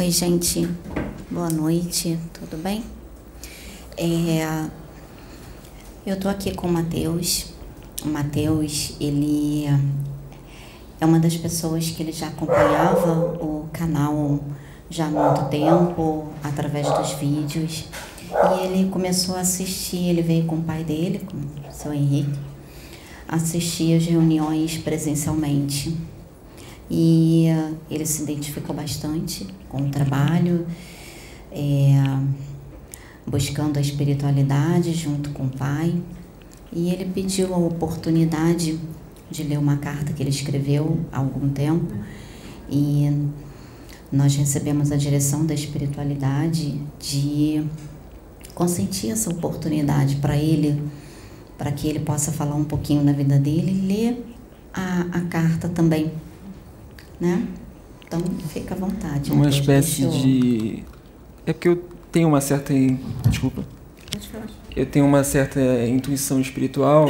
Oi, gente. Boa noite. Tudo bem? É, eu tô aqui com o Matheus. O Matheus, ele é uma das pessoas que ele já acompanhava o canal já há muito tempo, através dos vídeos. E ele começou a assistir, ele veio com o pai dele, com o seu Henrique, assistir as reuniões presencialmente. E ele se identificou bastante com o trabalho, é, buscando a espiritualidade junto com o pai. E ele pediu a oportunidade de ler uma carta que ele escreveu há algum tempo. E nós recebemos a direção da espiritualidade de consentir essa oportunidade para ele, para que ele possa falar um pouquinho da vida dele e ler a, a carta também, né? Então, fica à vontade. Uma espécie de... É porque eu tenho uma certa... Desculpa. Eu tenho uma certa intuição espiritual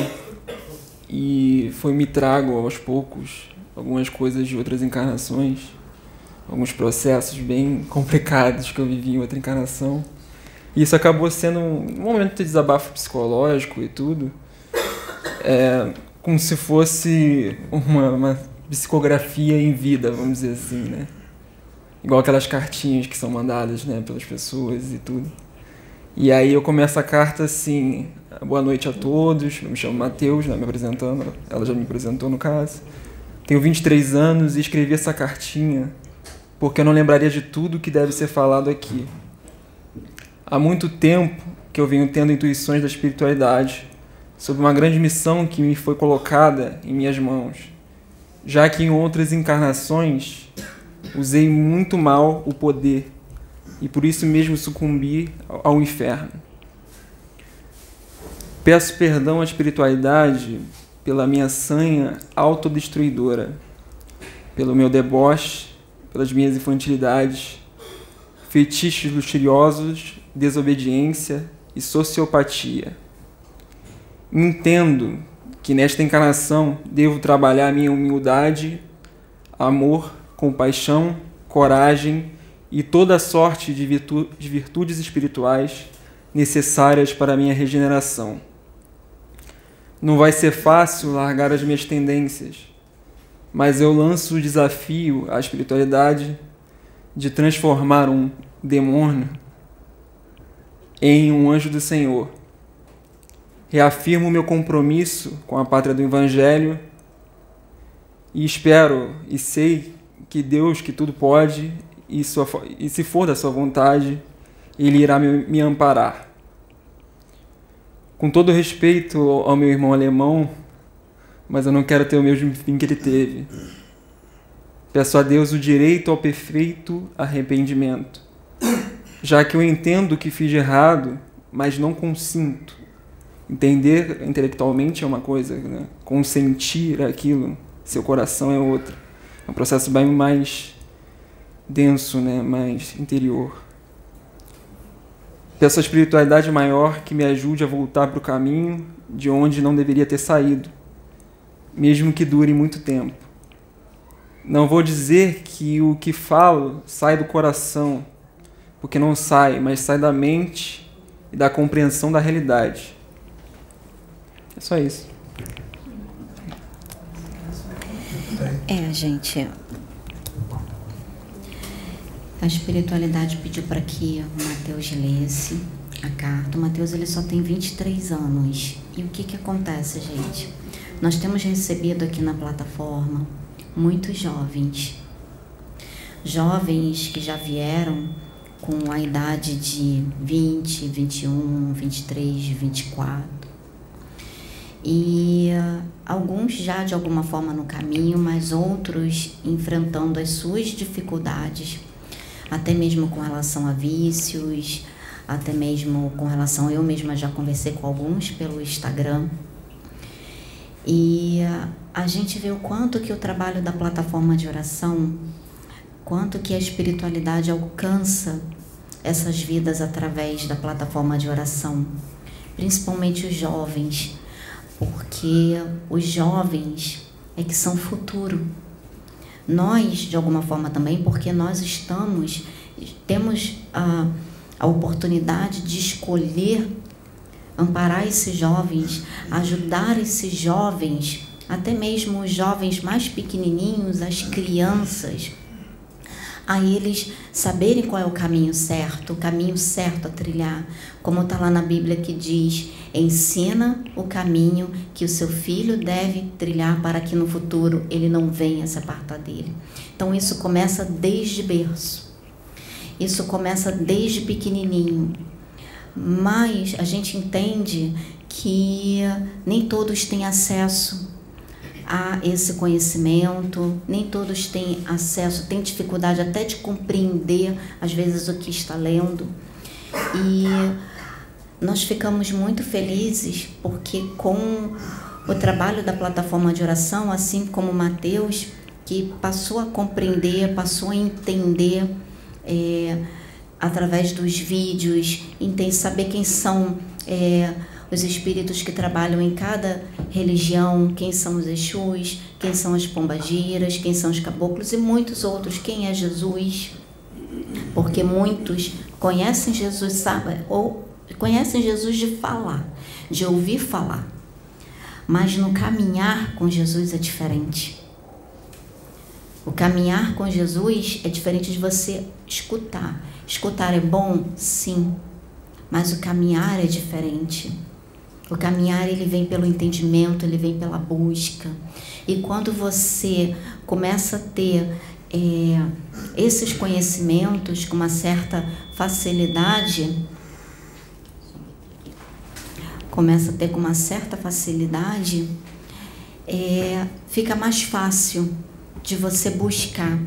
e foi me trago aos poucos algumas coisas de outras encarnações, alguns processos bem complicados que eu vivi em outra encarnação. E isso acabou sendo um momento de desabafo psicológico e tudo, é, como se fosse uma, uma psicografia em vida, vamos dizer assim, né? Igual aquelas cartinhas que são mandadas, né, pelas pessoas e tudo. E aí eu começo a carta assim: boa noite a todos, eu me chamo Matheus, né, me apresentando, ela já me apresentou no caso. Tenho 23 anos e escrevi essa cartinha porque eu não lembraria de tudo que deve ser falado aqui. Há muito tempo que eu venho tendo intuições da espiritualidade sobre uma grande missão que me foi colocada em minhas mãos, já que em outras encarnações usei muito mal o poder e por isso mesmo sucumbi ao inferno. Peço perdão à espiritualidade pela minha sanha autodestruidora, pelo meu deboche, pelas minhas infantilidades, fetiches luxuriosos desobediência e sociopatia. Entendo que nesta encarnação devo trabalhar minha humildade, amor, compaixão, coragem e toda sorte de, virtu de virtudes espirituais necessárias para a minha regeneração. Não vai ser fácil largar as minhas tendências, mas eu lanço o desafio à espiritualidade de transformar um demônio em um anjo do Senhor. Reafirmo meu compromisso com a pátria do Evangelho e espero e sei que Deus, que tudo pode, e, sua, e se for da sua vontade, Ele irá me, me amparar. Com todo respeito ao meu irmão alemão, mas eu não quero ter o mesmo fim que ele teve. Peço a Deus o direito ao perfeito arrependimento já que eu entendo que fiz de errado, mas não consinto. Entender intelectualmente é uma coisa, né? consentir aquilo, seu coração é outra. É um processo bem mais denso, né? mais interior. Peço a espiritualidade maior que me ajude a voltar para o caminho de onde não deveria ter saído, mesmo que dure muito tempo. Não vou dizer que o que falo sai do coração, porque não sai, mas sai da mente e da compreensão da realidade. É só isso. É, gente. A espiritualidade pediu para que o Mateus lesse a carta. O Mateus ele só tem 23 anos. E o que, que acontece, gente? Nós temos recebido aqui na plataforma muitos jovens. Jovens que já vieram com a idade de 20, 21, 23, 24. E uh, alguns já de alguma forma no caminho, mas outros enfrentando as suas dificuldades, até mesmo com relação a vícios, até mesmo com relação. Eu mesma já conversei com alguns pelo Instagram. E uh, a gente vê o quanto que o trabalho da plataforma de oração quanto que a espiritualidade alcança essas vidas através da plataforma de oração, principalmente os jovens, porque os jovens é que são futuro. Nós, de alguma forma também, porque nós estamos temos a, a oportunidade de escolher amparar esses jovens, ajudar esses jovens, até mesmo os jovens mais pequenininhos, as crianças, a eles saberem qual é o caminho certo, o caminho certo a trilhar. Como está lá na Bíblia que diz: ensina o caminho que o seu filho deve trilhar para que no futuro ele não venha se apartar dele. Então isso começa desde berço. Isso começa desde pequenininho. Mas a gente entende que nem todos têm acesso a esse conhecimento, nem todos têm acesso, têm dificuldade até de compreender, às vezes, o que está lendo. E nós ficamos muito felizes porque, com o trabalho da plataforma de oração, assim como Mateus, que passou a compreender, passou a entender. É, através dos vídeos, entende saber quem são é, os espíritos que trabalham em cada religião, quem são os Exus, quem são as pombagiras, quem são os caboclos e muitos outros, quem é Jesus. Porque muitos conhecem Jesus, sabe, ou conhecem Jesus de falar, de ouvir falar. Mas no caminhar com Jesus é diferente. O caminhar com Jesus é diferente de você escutar. Escutar é bom? Sim. Mas o caminhar é diferente. O caminhar ele vem pelo entendimento, ele vem pela busca. E quando você começa a ter é, esses conhecimentos com uma certa facilidade, começa a ter com uma certa facilidade, é, fica mais fácil de você buscar.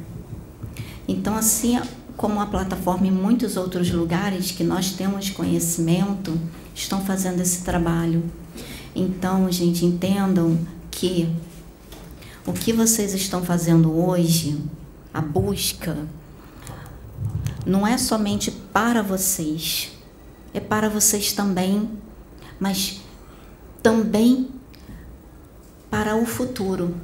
Então, assim como a plataforma em muitos outros lugares que nós temos conhecimento, estão fazendo esse trabalho. Então, gente, entendam que o que vocês estão fazendo hoje, a busca, não é somente para vocês, é para vocês também, mas também para o futuro,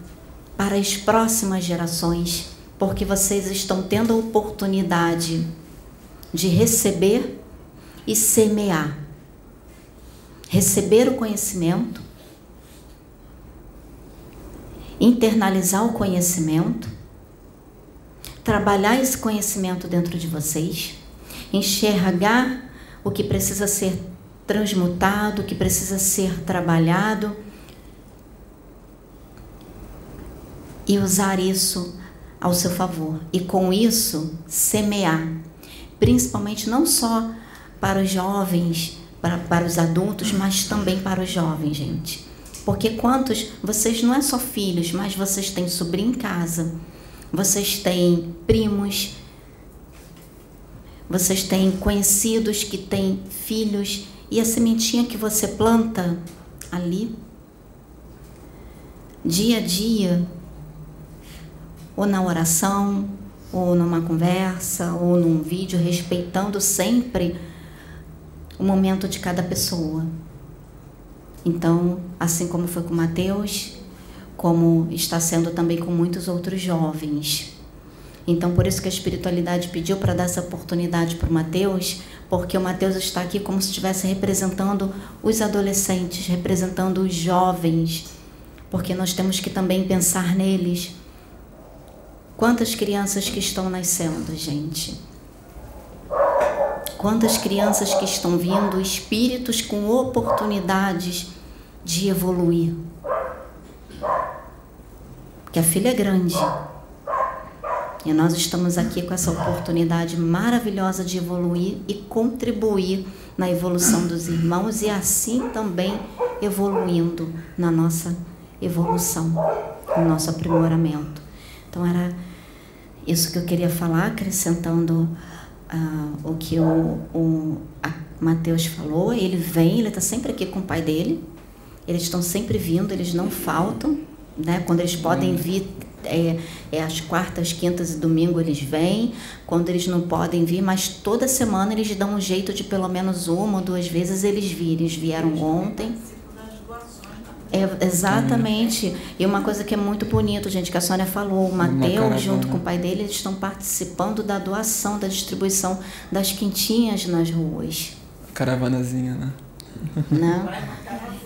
para as próximas gerações, porque vocês estão tendo a oportunidade de receber e semear. Receber o conhecimento, internalizar o conhecimento, trabalhar esse conhecimento dentro de vocês, enxergar o que precisa ser transmutado, o que precisa ser trabalhado e usar isso ao seu favor. E com isso, semear, principalmente não só para os jovens para, para os adultos, mas também para os jovens, gente. Porque quantos, vocês não é só filhos, mas vocês têm sobrinho em casa, vocês têm primos, vocês têm conhecidos que têm filhos, e a sementinha que você planta ali, dia a dia, ou na oração, ou numa conversa, ou num vídeo, respeitando sempre o momento de cada pessoa. Então, assim como foi com Mateus, como está sendo também com muitos outros jovens. Então, por isso que a espiritualidade pediu para dar essa oportunidade para o Mateus, porque o Mateus está aqui como se estivesse representando os adolescentes, representando os jovens, porque nós temos que também pensar neles. Quantas crianças que estão nascendo, gente? Quantas crianças que estão vindo, espíritos com oportunidades de evoluir. Porque a filha é grande. E nós estamos aqui com essa oportunidade maravilhosa de evoluir e contribuir na evolução dos irmãos e assim também evoluindo na nossa evolução, no nosso aprimoramento. Então era isso que eu queria falar, acrescentando ah, o que o, o Mateus falou, ele vem, ele está sempre aqui com o pai dele, eles estão sempre vindo, eles não faltam, né? Quando eles podem vir, é, é às quartas, quintas e domingo eles vêm, quando eles não podem vir, mas toda semana eles dão um jeito de pelo menos uma ou duas vezes eles virem. Eles vieram ontem. É, exatamente. E uma coisa que é muito bonito, gente, que a Sônia falou, o Mateus, junto com o pai dele, eles estão participando da doação, da distribuição das quintinhas nas ruas. Caravanazinha, né? né?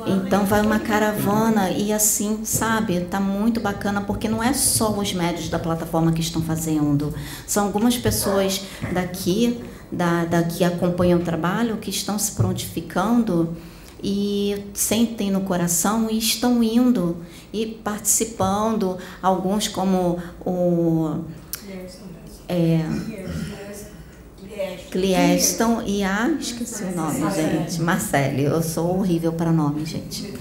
Então vai uma caravana e assim, sabe, tá muito bacana porque não é só os médios da plataforma que estão fazendo, são algumas pessoas daqui, da, da que acompanham o trabalho, que estão se prontificando e sentem no coração e estão indo e participando, alguns como o é, Clieston e a. Esqueci o nome, gente. Marcele. Eu sou horrível para nome, gente.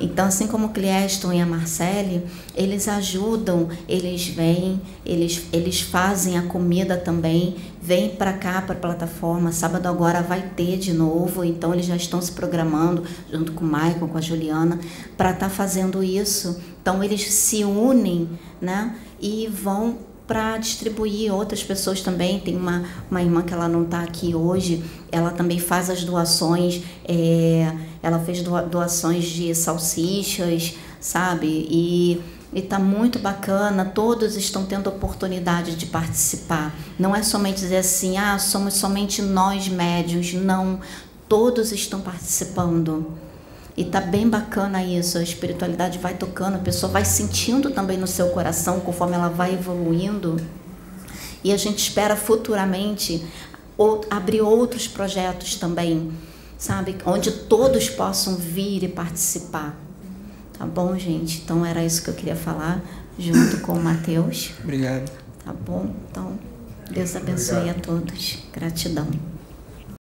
Então, assim como Clieston e a Marcele, eles ajudam, eles vêm, eles, eles fazem a comida também, vêm para cá, para a plataforma. Sábado agora vai ter de novo, então eles já estão se programando, junto com o Michael, com a Juliana, para estar tá fazendo isso. Então, eles se unem né, e vão para distribuir outras pessoas também. Tem uma, uma irmã que ela não está aqui hoje, ela também faz as doações, é, ela fez doações de salsichas, sabe? E está muito bacana, todos estão tendo oportunidade de participar. Não é somente dizer assim, ah, somos somente nós médios, não, todos estão participando. E tá bem bacana isso, a espiritualidade vai tocando, a pessoa vai sentindo também no seu coração conforme ela vai evoluindo. E a gente espera futuramente abrir outros projetos também, sabe? Onde todos possam vir e participar. Tá bom, gente? Então era isso que eu queria falar junto com o Matheus. Obrigado. Tá bom? Então, Deus abençoe Obrigado. a todos. Gratidão.